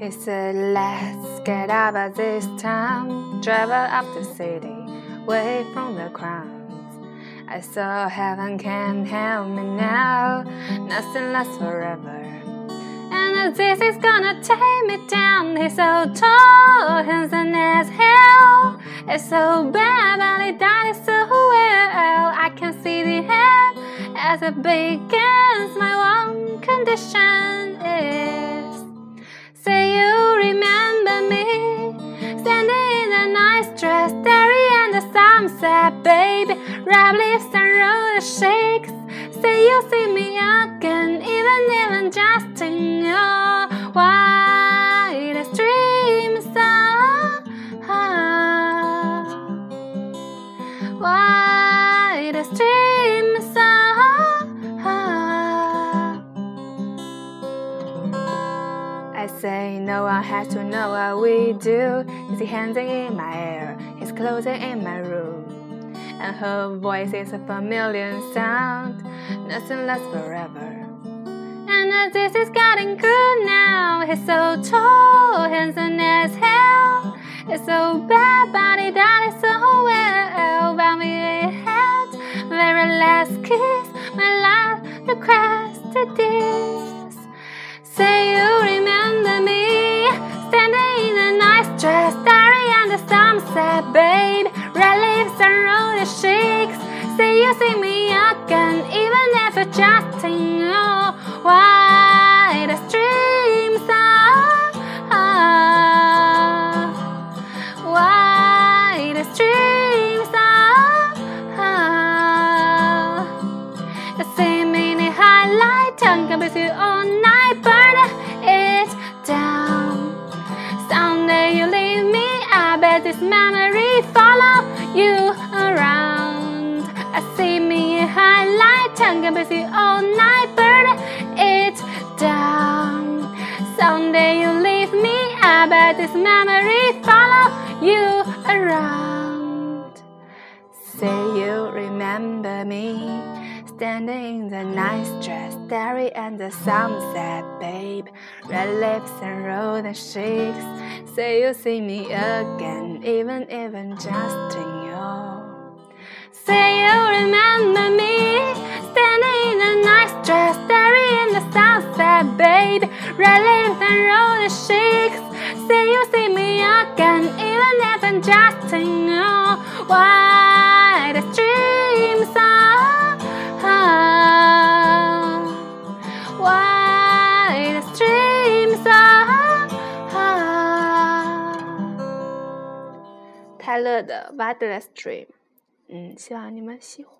He said, Let's get out of this town, travel up the city, away from the crowds. I saw heaven can't help me now, nothing lasts forever. And this is gonna take me down. He's so tall, handsome as hell. It's so bad, but he died so well. I can see the end as it begins. My one condition is. The sunset, baby Rap lips and roll the shakes Say you see me again Even even just in your wildest dreams ah, Wildest dreams Ah. I say no one has to know what we do. His hands in my hair, clothes in my room. And her voice is a familiar sound, nothing lasts forever. And this is getting good now. He's so tall, handsome as hell. It's so bad, but he done so well. But we had very last kiss, my love requested this. Say you remember me Standing in a nice dress Staring at the sunset, babe cheeks Say you see me again Even if it's just in your wildest dreams ah, ah, Wildest dreams ah, ah. You see me in the highlight Tongue can be all night I this memory follow you around. I see me in highlight Tongue can be all night Burn it down. Someday you leave me I bet this memory follow you around. Say you remember me Standing in the nice dress, staring at the sunset, babe. Red lips and rolling cheeks. Say you see me again, even even just in your. Say you remember me, standing in the nice dress, staring in the sunset, babe. Red lips and rolling cheeks. Say you see me again, even even just in your. Why 泰勒的《Wildest Dream》，嗯，希望你们喜欢。